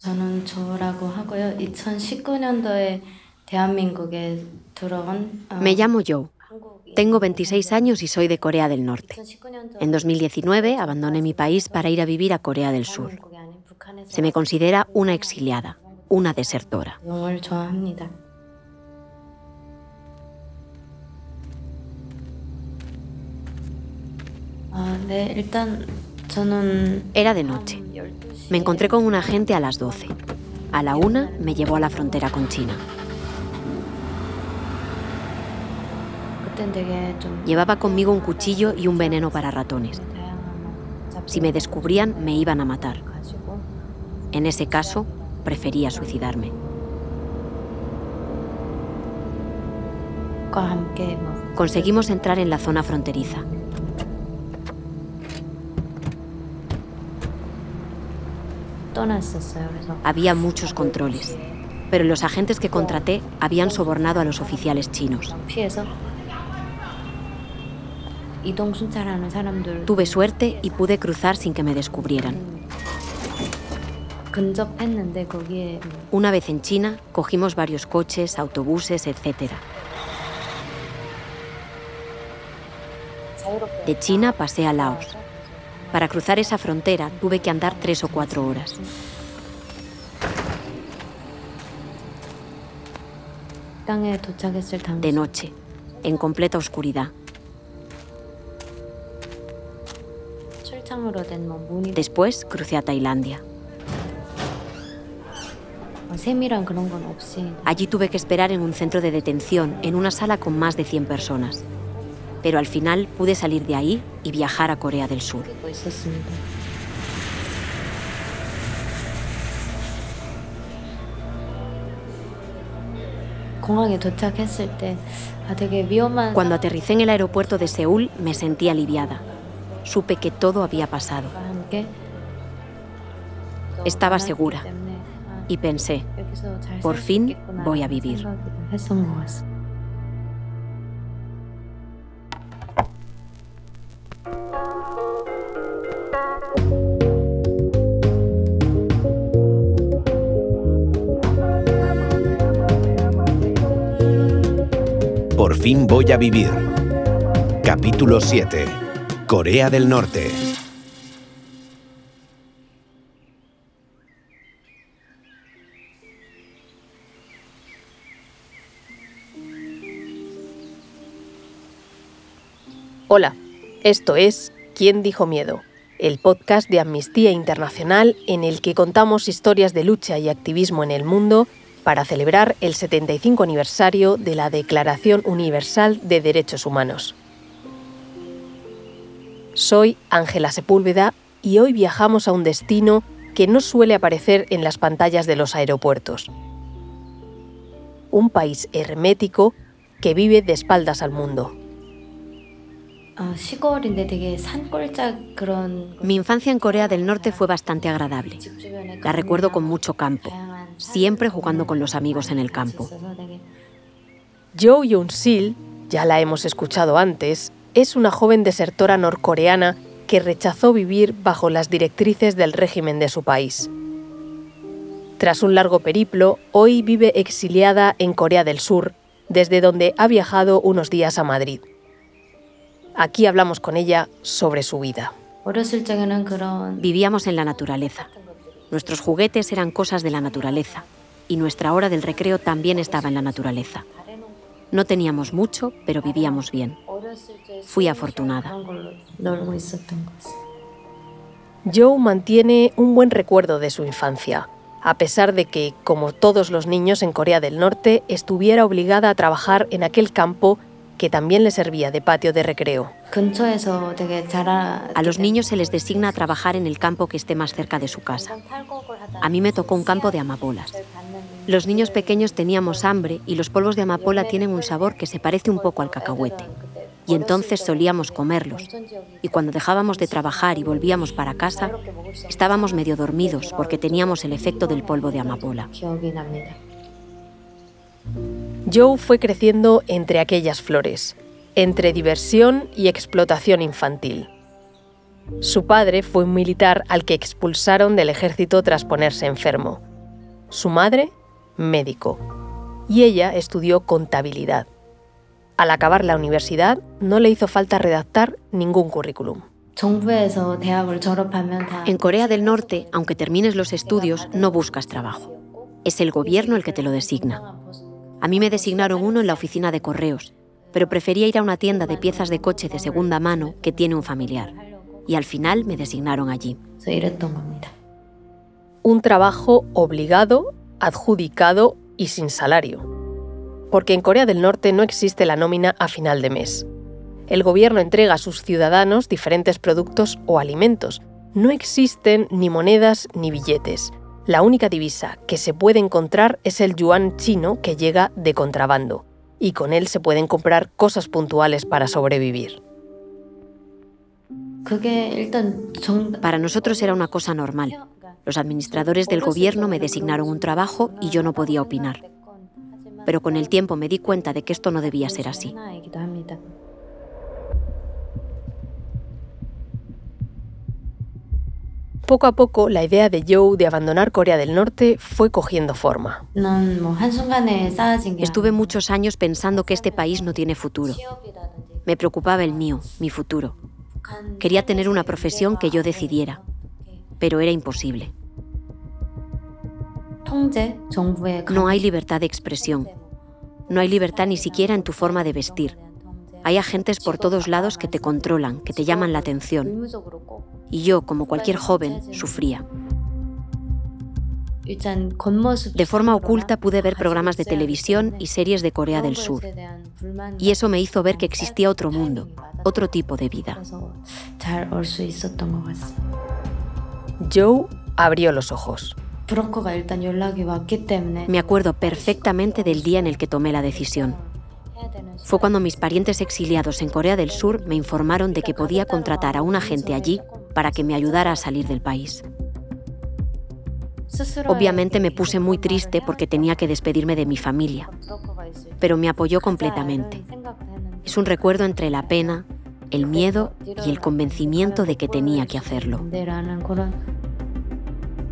저는 조라고 하고요. 2019년도에 대한민국에 들어온 어, Me llamo Joe. 한국이 Tengo 26 años y soy de Corea del Norte. 2019년도 En 2019 abandoné mi país para ir a vivir a Corea del Sur. 대한민국이 아닌 북한에서 Se me considera una exiliada, una desertora. 영어를 좋아합니다. 아, 네, 일단 저는 Era de noche. Me encontré con un agente a las 12. A la una me llevó a la frontera con China. Llevaba conmigo un cuchillo y un veneno para ratones. Si me descubrían, me iban a matar. En ese caso, prefería suicidarme. Conseguimos entrar en la zona fronteriza. Había muchos controles, pero los agentes que contraté habían sobornado a los oficiales chinos. Tuve suerte y pude cruzar sin que me descubrieran. Una vez en China, cogimos varios coches, autobuses, etc. De China pasé a Laos. Para cruzar esa frontera tuve que andar tres o cuatro horas. De noche, en completa oscuridad. Después crucé a Tailandia. Allí tuve que esperar en un centro de detención, en una sala con más de 100 personas pero al final pude salir de ahí y viajar a Corea del Sur. Cuando aterricé en el aeropuerto de Seúl me sentí aliviada. Supe que todo había pasado. Estaba segura y pensé, por fin voy a vivir. Por fin voy a vivir. Capítulo 7. Corea del Norte. Hola, esto es ¿Quién dijo miedo? El podcast de Amnistía Internacional en el que contamos historias de lucha y activismo en el mundo para celebrar el 75 aniversario de la Declaración Universal de Derechos Humanos. Soy Ángela Sepúlveda y hoy viajamos a un destino que no suele aparecer en las pantallas de los aeropuertos. Un país hermético que vive de espaldas al mundo. Mi infancia en Corea del Norte fue bastante agradable. La recuerdo con mucho campo siempre jugando con los amigos en el campo. Jo Yoon-sil, ya la hemos escuchado antes, es una joven desertora norcoreana que rechazó vivir bajo las directrices del régimen de su país. Tras un largo periplo, hoy vive exiliada en Corea del Sur, desde donde ha viajado unos días a Madrid. Aquí hablamos con ella sobre su vida. Vivíamos en la naturaleza. Nuestros juguetes eran cosas de la naturaleza y nuestra hora del recreo también estaba en la naturaleza. No teníamos mucho, pero vivíamos bien. Fui afortunada. Joe mantiene un buen recuerdo de su infancia, a pesar de que, como todos los niños en Corea del Norte, estuviera obligada a trabajar en aquel campo que también le servía de patio de recreo. A los niños se les designa a trabajar en el campo que esté más cerca de su casa. A mí me tocó un campo de amapolas. Los niños pequeños teníamos hambre y los polvos de amapola tienen un sabor que se parece un poco al cacahuete. Y entonces solíamos comerlos. Y cuando dejábamos de trabajar y volvíamos para casa, estábamos medio dormidos porque teníamos el efecto del polvo de amapola. Joe fue creciendo entre aquellas flores, entre diversión y explotación infantil. Su padre fue un militar al que expulsaron del ejército tras ponerse enfermo. Su madre, médico. Y ella estudió contabilidad. Al acabar la universidad, no le hizo falta redactar ningún currículum. En Corea del Norte, aunque termines los estudios, no buscas trabajo. Es el gobierno el que te lo designa. A mí me designaron uno en la oficina de correos, pero prefería ir a una tienda de piezas de coche de segunda mano que tiene un familiar. Y al final me designaron allí. soy Un trabajo obligado, adjudicado y sin salario. Porque en Corea del Norte no existe la nómina a final de mes. El gobierno entrega a sus ciudadanos diferentes productos o alimentos. No existen ni monedas ni billetes. La única divisa que se puede encontrar es el yuan chino que llega de contrabando, y con él se pueden comprar cosas puntuales para sobrevivir. Para nosotros era una cosa normal. Los administradores del gobierno me designaron un trabajo y yo no podía opinar. Pero con el tiempo me di cuenta de que esto no debía ser así. Poco a poco, la idea de Joe de abandonar Corea del Norte fue cogiendo forma. Estuve muchos años pensando que este país no tiene futuro. Me preocupaba el mío, mi futuro. Quería tener una profesión que yo decidiera, pero era imposible. No hay libertad de expresión. No hay libertad ni siquiera en tu forma de vestir. Hay agentes por todos lados que te controlan, que te llaman la atención. Y yo, como cualquier joven, sufría. De forma oculta pude ver programas de televisión y series de Corea del Sur. Y eso me hizo ver que existía otro mundo, otro tipo de vida. Joe abrió los ojos. Me acuerdo perfectamente del día en el que tomé la decisión. Fue cuando mis parientes exiliados en Corea del Sur me informaron de que podía contratar a un agente allí para que me ayudara a salir del país. Obviamente me puse muy triste porque tenía que despedirme de mi familia, pero me apoyó completamente. Es un recuerdo entre la pena, el miedo y el convencimiento de que tenía que hacerlo.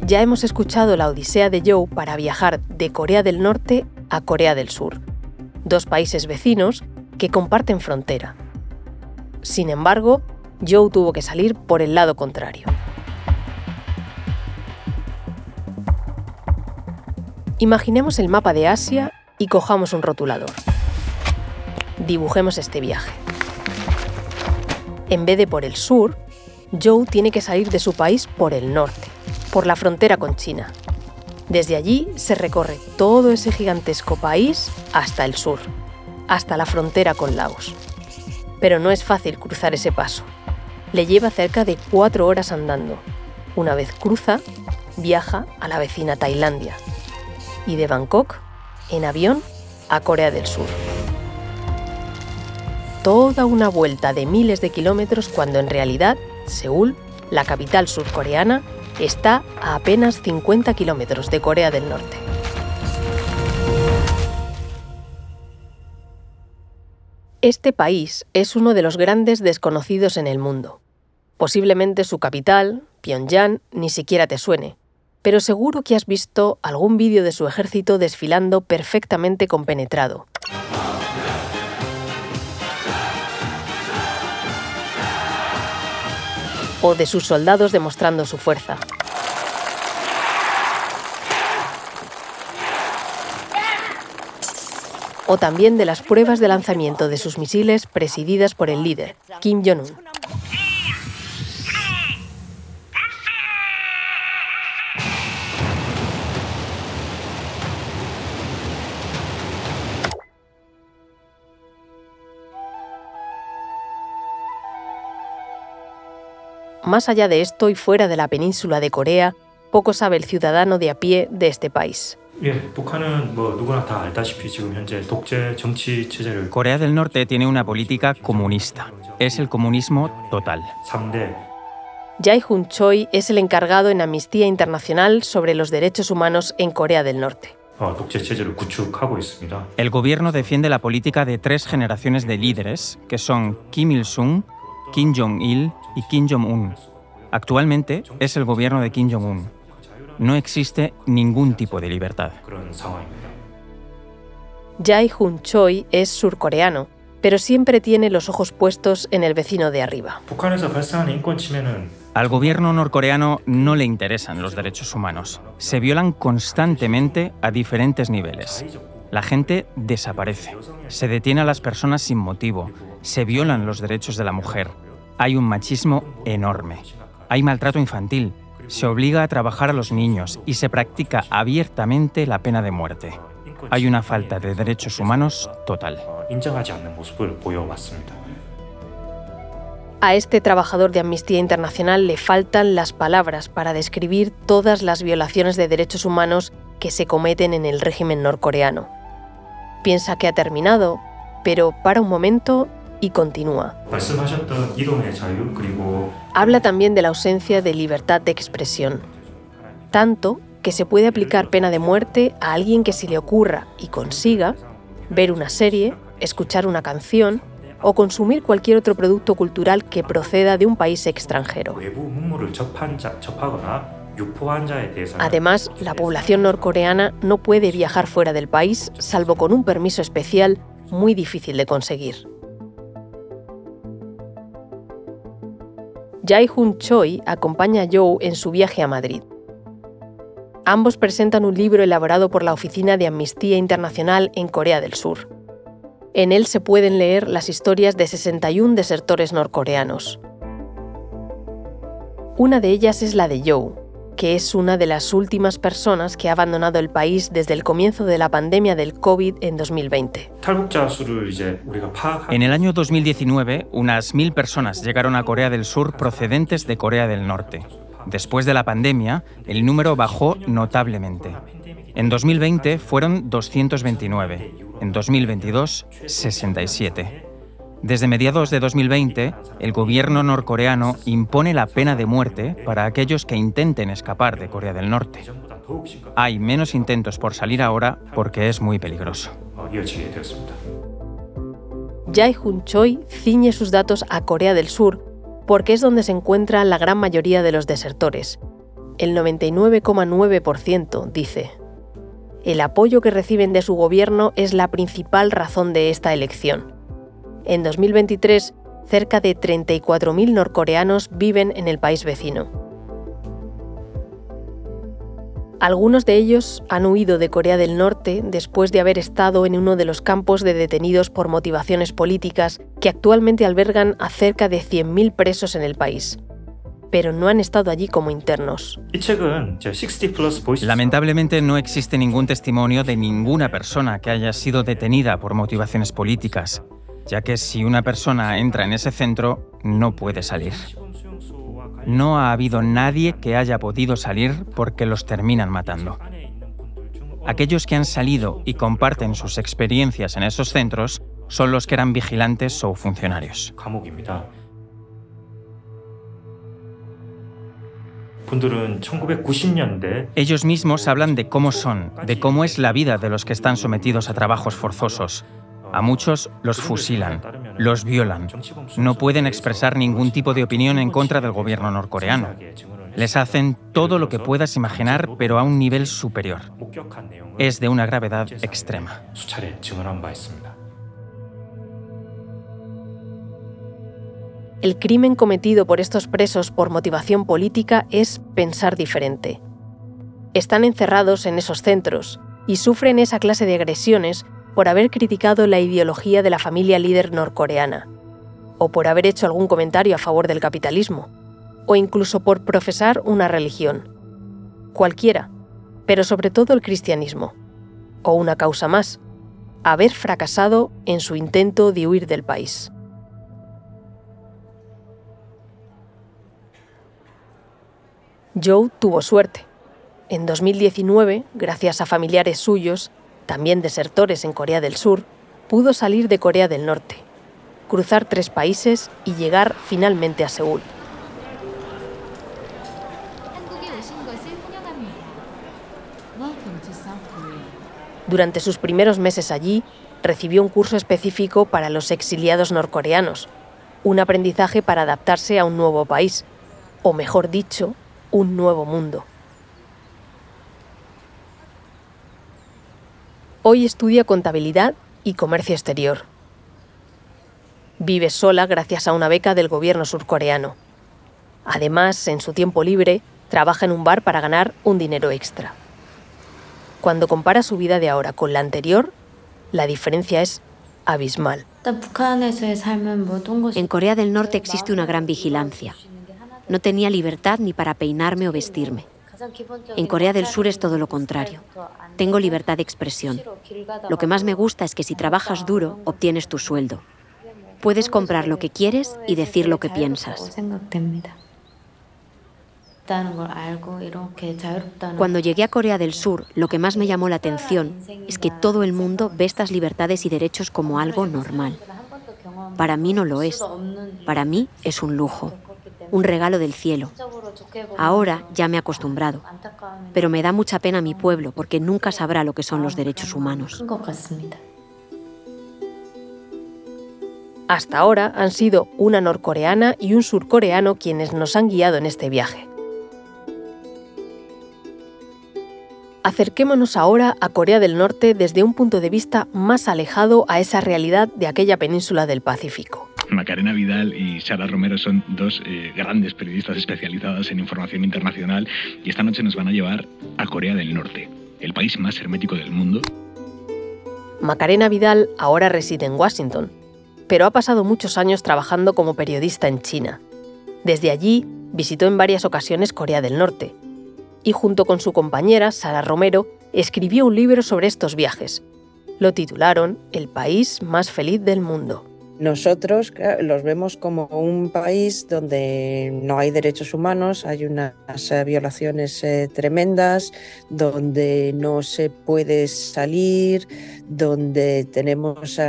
Ya hemos escuchado la odisea de Joe para viajar de Corea del Norte a Corea del Sur dos países vecinos que comparten frontera. Sin embargo, Joe tuvo que salir por el lado contrario. Imaginemos el mapa de Asia y cojamos un rotulador. Dibujemos este viaje. En vez de por el sur, Joe tiene que salir de su país por el norte, por la frontera con China. Desde allí se recorre todo ese gigantesco país hasta el sur, hasta la frontera con Laos. Pero no es fácil cruzar ese paso. Le lleva cerca de cuatro horas andando. Una vez cruza, viaja a la vecina Tailandia. Y de Bangkok, en avión, a Corea del Sur. Toda una vuelta de miles de kilómetros cuando en realidad Seúl, la capital surcoreana, está a apenas 50 kilómetros de Corea del Norte. Este país es uno de los grandes desconocidos en el mundo. Posiblemente su capital, Pyongyang, ni siquiera te suene, pero seguro que has visto algún vídeo de su ejército desfilando perfectamente compenetrado. O de sus soldados demostrando su fuerza. O también de las pruebas de lanzamiento de sus misiles presididas por el líder, Kim Jong-un. Más allá de esto y fuera de la península de Corea, poco sabe el ciudadano de a pie de este país. Corea del Norte tiene una política comunista. Es el comunismo total. Jae-Hun Choi es el encargado en Amnistía Internacional sobre los derechos humanos en Corea del Norte. El gobierno defiende la política de tres generaciones de líderes, que son Kim Il-sung, Kim Jong-il y Kim Jong-un. Actualmente es el gobierno de Kim Jong-un. No existe ningún tipo de libertad. Jae Hun Choi es surcoreano, pero siempre tiene los ojos puestos en el vecino de arriba. Al gobierno norcoreano no le interesan los derechos humanos. Se violan constantemente a diferentes niveles. La gente desaparece. Se detiene a las personas sin motivo se violan los derechos de la mujer, hay un machismo enorme, hay maltrato infantil, se obliga a trabajar a los niños y se practica abiertamente la pena de muerte. Hay una falta de derechos humanos total. A este trabajador de Amnistía Internacional le faltan las palabras para describir todas las violaciones de derechos humanos que se cometen en el régimen norcoreano. Piensa que ha terminado, pero para un momento y continúa. Habla también de la ausencia de libertad de expresión, tanto que se puede aplicar pena de muerte a alguien que se le ocurra y consiga ver una serie, escuchar una canción o consumir cualquier otro producto cultural que proceda de un país extranjero. Además, la población norcoreana no puede viajar fuera del país salvo con un permiso especial muy difícil de conseguir. Jae-hun Choi acompaña a Joe en su viaje a Madrid. Ambos presentan un libro elaborado por la Oficina de Amnistía Internacional en Corea del Sur. En él se pueden leer las historias de 61 desertores norcoreanos. Una de ellas es la de Joe, que es una de las últimas personas que ha abandonado el país desde el comienzo de la pandemia del COVID en 2020. En el año 2019, unas mil personas llegaron a Corea del Sur procedentes de Corea del Norte. Después de la pandemia, el número bajó notablemente. En 2020 fueron 229, en 2022 67. Desde mediados de 2020, el gobierno norcoreano impone la pena de muerte para aquellos que intenten escapar de Corea del Norte. Hay menos intentos por salir ahora porque es muy peligroso. Jae Hun Choi ciñe sus datos a Corea del Sur porque es donde se encuentra la gran mayoría de los desertores. El 99,9% dice. El apoyo que reciben de su gobierno es la principal razón de esta elección. En 2023, cerca de 34.000 norcoreanos viven en el país vecino. Algunos de ellos han huido de Corea del Norte después de haber estado en uno de los campos de detenidos por motivaciones políticas que actualmente albergan a cerca de 100.000 presos en el país. Pero no han estado allí como internos. Lamentablemente no existe ningún testimonio de ninguna persona que haya sido detenida por motivaciones políticas ya que si una persona entra en ese centro, no puede salir. No ha habido nadie que haya podido salir porque los terminan matando. Aquellos que han salido y comparten sus experiencias en esos centros son los que eran vigilantes o funcionarios. Ellos mismos hablan de cómo son, de cómo es la vida de los que están sometidos a trabajos forzosos, a muchos los fusilan, los violan. No pueden expresar ningún tipo de opinión en contra del gobierno norcoreano. Les hacen todo lo que puedas imaginar, pero a un nivel superior. Es de una gravedad extrema. El crimen cometido por estos presos por motivación política es pensar diferente. Están encerrados en esos centros y sufren esa clase de agresiones por haber criticado la ideología de la familia líder norcoreana, o por haber hecho algún comentario a favor del capitalismo, o incluso por profesar una religión. Cualquiera, pero sobre todo el cristianismo. O una causa más, haber fracasado en su intento de huir del país. Joe tuvo suerte. En 2019, gracias a familiares suyos, también desertores en Corea del Sur, pudo salir de Corea del Norte, cruzar tres países y llegar finalmente a Seúl. Durante sus primeros meses allí, recibió un curso específico para los exiliados norcoreanos, un aprendizaje para adaptarse a un nuevo país, o mejor dicho, un nuevo mundo. Hoy estudia contabilidad y comercio exterior. Vive sola gracias a una beca del gobierno surcoreano. Además, en su tiempo libre, trabaja en un bar para ganar un dinero extra. Cuando compara su vida de ahora con la anterior, la diferencia es abismal. En Corea del Norte existe una gran vigilancia. No tenía libertad ni para peinarme o vestirme. En Corea del Sur es todo lo contrario. Tengo libertad de expresión. Lo que más me gusta es que si trabajas duro, obtienes tu sueldo. Puedes comprar lo que quieres y decir lo que piensas. Cuando llegué a Corea del Sur, lo que más me llamó la atención es que todo el mundo ve estas libertades y derechos como algo normal. Para mí no lo es. Para mí es un lujo, un regalo del cielo. Ahora ya me he acostumbrado, pero me da mucha pena mi pueblo porque nunca sabrá lo que son los derechos humanos. Hasta ahora han sido una norcoreana y un surcoreano quienes nos han guiado en este viaje. Acerquémonos ahora a Corea del Norte desde un punto de vista más alejado a esa realidad de aquella península del Pacífico. Macarena Vidal y Sara Romero son dos eh, grandes periodistas especializadas en información internacional y esta noche nos van a llevar a Corea del Norte, el país más hermético del mundo. Macarena Vidal ahora reside en Washington, pero ha pasado muchos años trabajando como periodista en China. Desde allí visitó en varias ocasiones Corea del Norte y junto con su compañera Sara Romero escribió un libro sobre estos viajes. Lo titularon El país más feliz del mundo. Nosotros los vemos como un país donde no hay derechos humanos, hay unas eh, violaciones eh, tremendas, donde no se puede salir, donde tenemos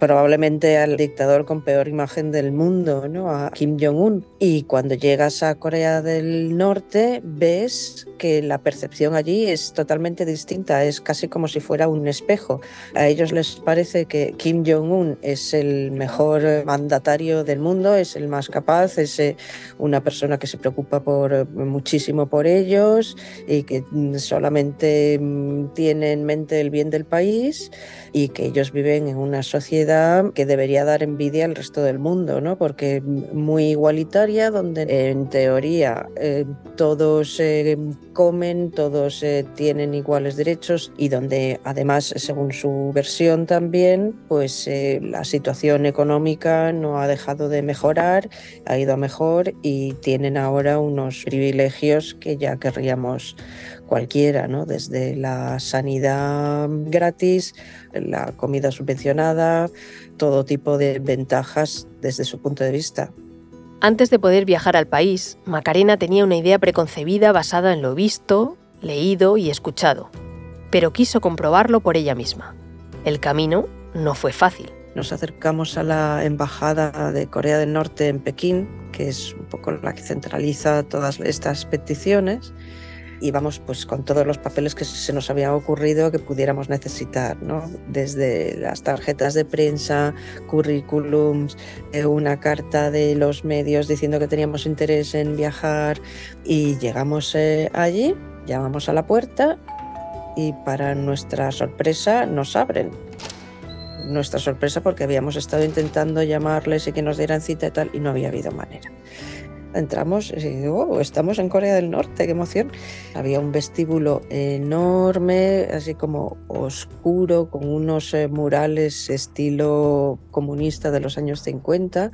probablemente al dictador con peor imagen del mundo, ¿no? a Kim Jong-un. Y cuando llegas a Corea del Norte ves que la percepción allí es totalmente distinta, es casi como si fuera un espejo. A ellos les parece que Kim Jong-un es el mejor mandatario del mundo, es el más capaz, es eh, una persona que se preocupa por, muchísimo por ellos y que solamente mm, tiene en mente el bien del país y que ellos viven en una sociedad que debería dar envidia al resto del mundo, ¿no? porque muy igualitaria, donde en teoría eh, todos eh, comen, todos eh, tienen iguales derechos y donde además, según su versión también, pues la situación económica no ha dejado de mejorar, ha ido mejor y tienen ahora unos privilegios que ya querríamos cualquiera, ¿no? desde la sanidad gratis, la comida subvencionada, todo tipo de ventajas desde su punto de vista. Antes de poder viajar al país, Macarena tenía una idea preconcebida basada en lo visto, leído y escuchado, pero quiso comprobarlo por ella misma. El camino no fue fácil. Nos acercamos a la Embajada de Corea del Norte en Pekín, que es un poco la que centraliza todas estas peticiones, íbamos pues con todos los papeles que se nos había ocurrido que pudiéramos necesitar, ¿no? desde las tarjetas de prensa, currículums, eh, una carta de los medios diciendo que teníamos interés en viajar y llegamos eh, allí, llamamos a la puerta y para nuestra sorpresa nos abren. Nuestra sorpresa porque habíamos estado intentando llamarles y que nos dieran cita y tal y no había habido manera entramos y digo, oh, estamos en Corea del Norte, qué emoción. Había un vestíbulo enorme, así como oscuro, con unos eh, murales estilo comunista de los años 50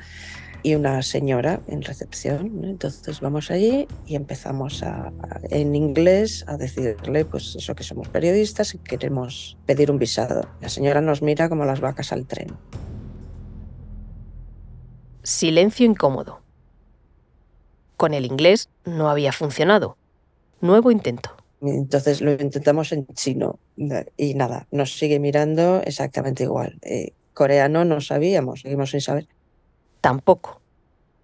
y una señora en recepción. Entonces vamos allí y empezamos a, en inglés a decirle, pues eso que somos periodistas y queremos pedir un visado. La señora nos mira como las vacas al tren. Silencio incómodo. Con el inglés no había funcionado. Nuevo intento. Entonces lo intentamos en chino y nada, nos sigue mirando exactamente igual. Eh, coreano no sabíamos, seguimos sin saber. Tampoco.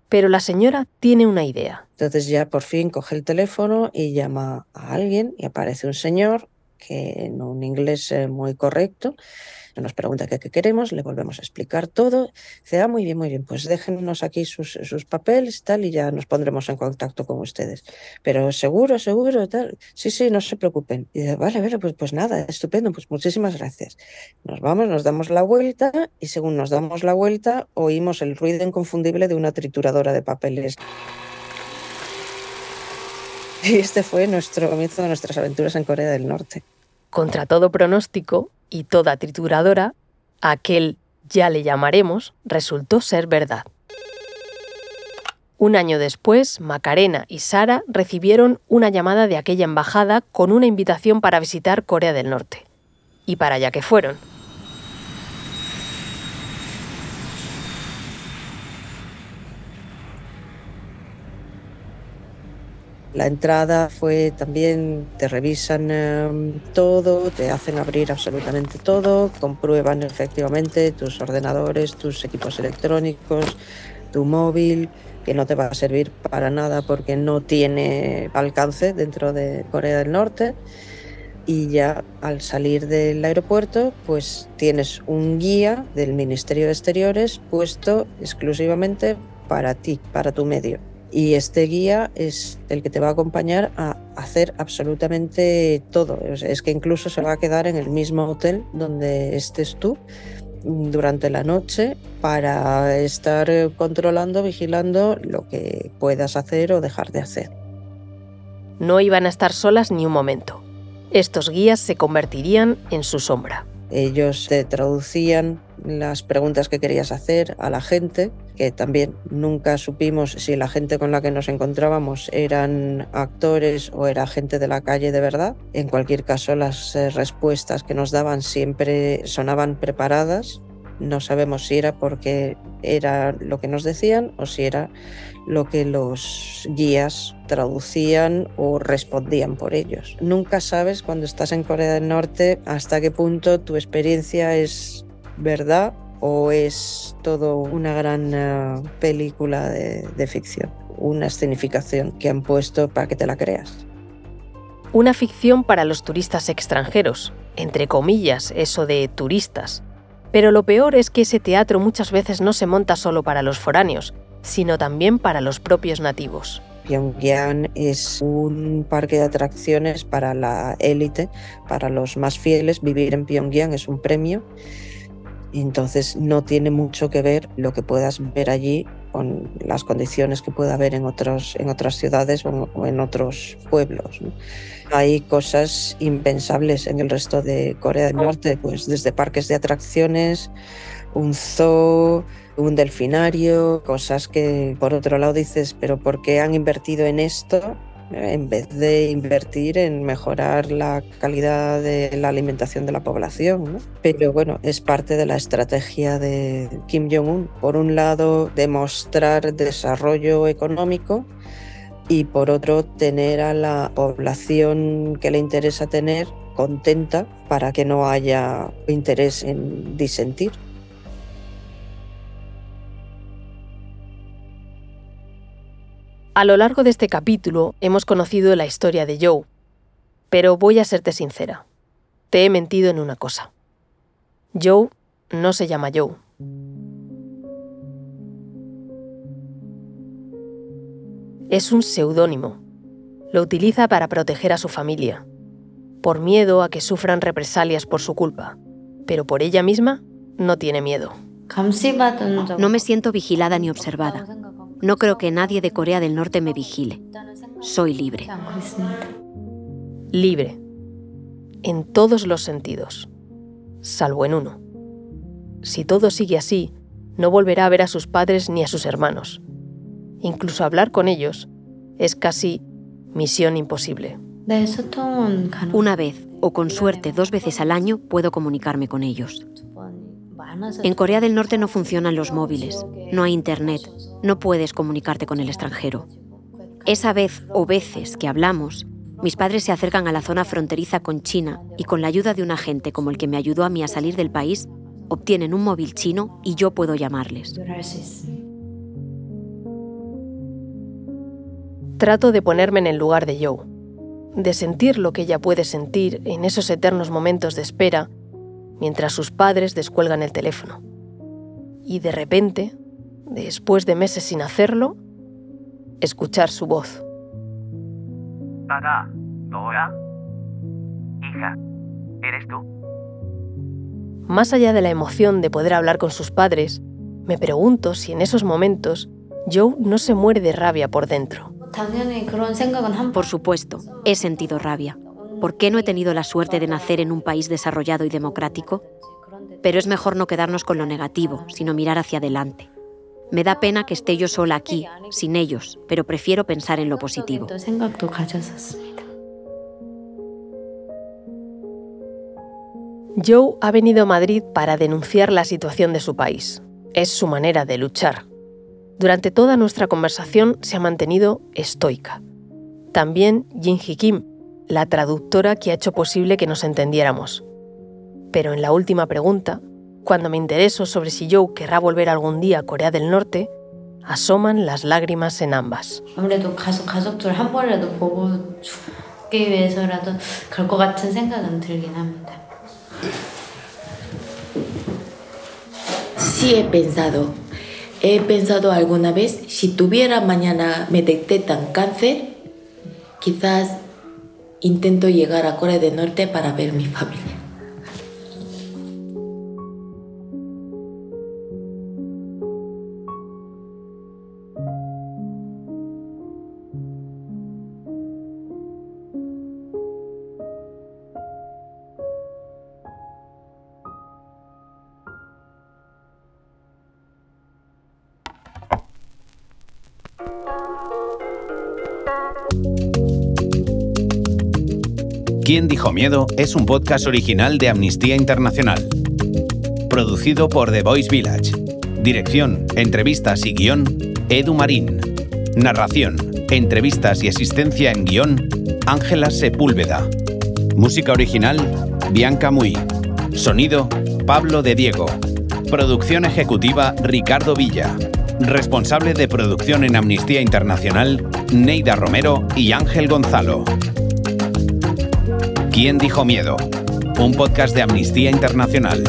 Pero la señora tiene una idea. Entonces ya por fin coge el teléfono y llama a alguien y aparece un señor que en un inglés eh, muy correcto nos pregunta qué, queremos, le volvemos a explicar todo. Dice, ah, muy bien, muy bien, pues déjenos aquí sus, sus papeles tal y ya nos pondremos en contacto con ustedes. Pero seguro, seguro, tal. Sí, sí, no se preocupen. Y dice, vale, vale, pues, pues nada, estupendo, pues muchísimas gracias. Nos vamos, nos damos la vuelta y según nos damos la vuelta oímos el ruido inconfundible de una trituradora de papeles. Y este fue nuestro comienzo de nuestras aventuras en Corea del Norte. Contra todo pronóstico y toda trituradora, aquel ya le llamaremos resultó ser verdad. Un año después, Macarena y Sara recibieron una llamada de aquella embajada con una invitación para visitar Corea del Norte. Y para allá que fueron. La entrada fue también, te revisan eh, todo, te hacen abrir absolutamente todo, comprueban efectivamente tus ordenadores, tus equipos electrónicos, tu móvil, que no te va a servir para nada porque no tiene alcance dentro de Corea del Norte. Y ya al salir del aeropuerto, pues tienes un guía del Ministerio de Exteriores puesto exclusivamente para ti, para tu medio. Y este guía es el que te va a acompañar a hacer absolutamente todo. Es que incluso se va a quedar en el mismo hotel donde estés tú durante la noche para estar controlando, vigilando lo que puedas hacer o dejar de hacer. No iban a estar solas ni un momento. Estos guías se convertirían en su sombra. Ellos te traducían las preguntas que querías hacer a la gente, que también nunca supimos si la gente con la que nos encontrábamos eran actores o era gente de la calle de verdad. En cualquier caso, las eh, respuestas que nos daban siempre sonaban preparadas. No sabemos si era porque era lo que nos decían o si era lo que los guías traducían o respondían por ellos. Nunca sabes cuando estás en Corea del Norte hasta qué punto tu experiencia es verdad o es todo una gran uh, película de, de ficción, una escenificación que han puesto para que te la creas. Una ficción para los turistas extranjeros, entre comillas, eso de turistas. Pero lo peor es que ese teatro muchas veces no se monta solo para los foráneos, sino también para los propios nativos. Pyongyang es un parque de atracciones para la élite, para los más fieles. Vivir en Pyongyang es un premio. Entonces no tiene mucho que ver lo que puedas ver allí con las condiciones que pueda haber en, otros, en otras ciudades o en otros pueblos. ¿no? Hay cosas impensables en el resto de Corea del Norte, pues desde parques de atracciones, un zoo, un delfinario, cosas que por otro lado dices, pero ¿por qué han invertido en esto en vez de invertir en mejorar la calidad de la alimentación de la población. ¿no? Pero bueno, es parte de la estrategia de Kim Jong-un. Por un lado, demostrar desarrollo económico y por otro, tener a la población que le interesa tener contenta para que no haya interés en disentir. A lo largo de este capítulo hemos conocido la historia de Joe, pero voy a serte sincera. Te he mentido en una cosa. Joe no se llama Joe. Es un seudónimo. Lo utiliza para proteger a su familia, por miedo a que sufran represalias por su culpa, pero por ella misma no tiene miedo. No me siento vigilada ni observada. No creo que nadie de Corea del Norte me vigile. Soy libre. Libre. En todos los sentidos. Salvo en uno. Si todo sigue así, no volverá a ver a sus padres ni a sus hermanos. Incluso hablar con ellos es casi misión imposible. Una vez, o con suerte dos veces al año, puedo comunicarme con ellos. En Corea del Norte no funcionan los móviles, no hay internet, no puedes comunicarte con el extranjero. Esa vez o veces que hablamos, mis padres se acercan a la zona fronteriza con China y con la ayuda de un agente como el que me ayudó a mí a salir del país, obtienen un móvil chino y yo puedo llamarles. Trato de ponerme en el lugar de Joe, de sentir lo que ella puede sentir en esos eternos momentos de espera mientras sus padres descuelgan el teléfono. Y de repente, después de meses sin hacerlo, escuchar su voz. Papá, ¿Nora? Hija, ¿eres tú? Más allá de la emoción de poder hablar con sus padres, me pregunto si en esos momentos Joe no se muere de rabia por dentro. Por supuesto, he sentido rabia. ¿Por qué no he tenido la suerte de nacer en un país desarrollado y democrático? Pero es mejor no quedarnos con lo negativo, sino mirar hacia adelante. Me da pena que esté yo sola aquí, sin ellos, pero prefiero pensar en lo positivo. Joe ha venido a Madrid para denunciar la situación de su país. Es su manera de luchar. Durante toda nuestra conversación se ha mantenido estoica. También Jinji Kim, la traductora que ha hecho posible que nos entendiéramos. Pero en la última pregunta, cuando me intereso sobre si Joe querrá volver algún día a Corea del Norte, asoman las lágrimas en ambas. Sí he pensado He pensado alguna vez, si tuviera mañana, me detectan cáncer, quizás intento llegar a Corea del Norte para ver mi familia. ¿Quién dijo miedo? es un podcast original de Amnistía Internacional. Producido por The Voice Village. Dirección, entrevistas y guion, Edu Marín. Narración, entrevistas y asistencia en guion, Ángela Sepúlveda. Música original, Bianca Muy. Sonido, Pablo de Diego. Producción ejecutiva, Ricardo Villa. Responsable de producción en Amnistía Internacional, Neida Romero y Ángel Gonzalo. ¿Quién dijo miedo? Un podcast de Amnistía Internacional.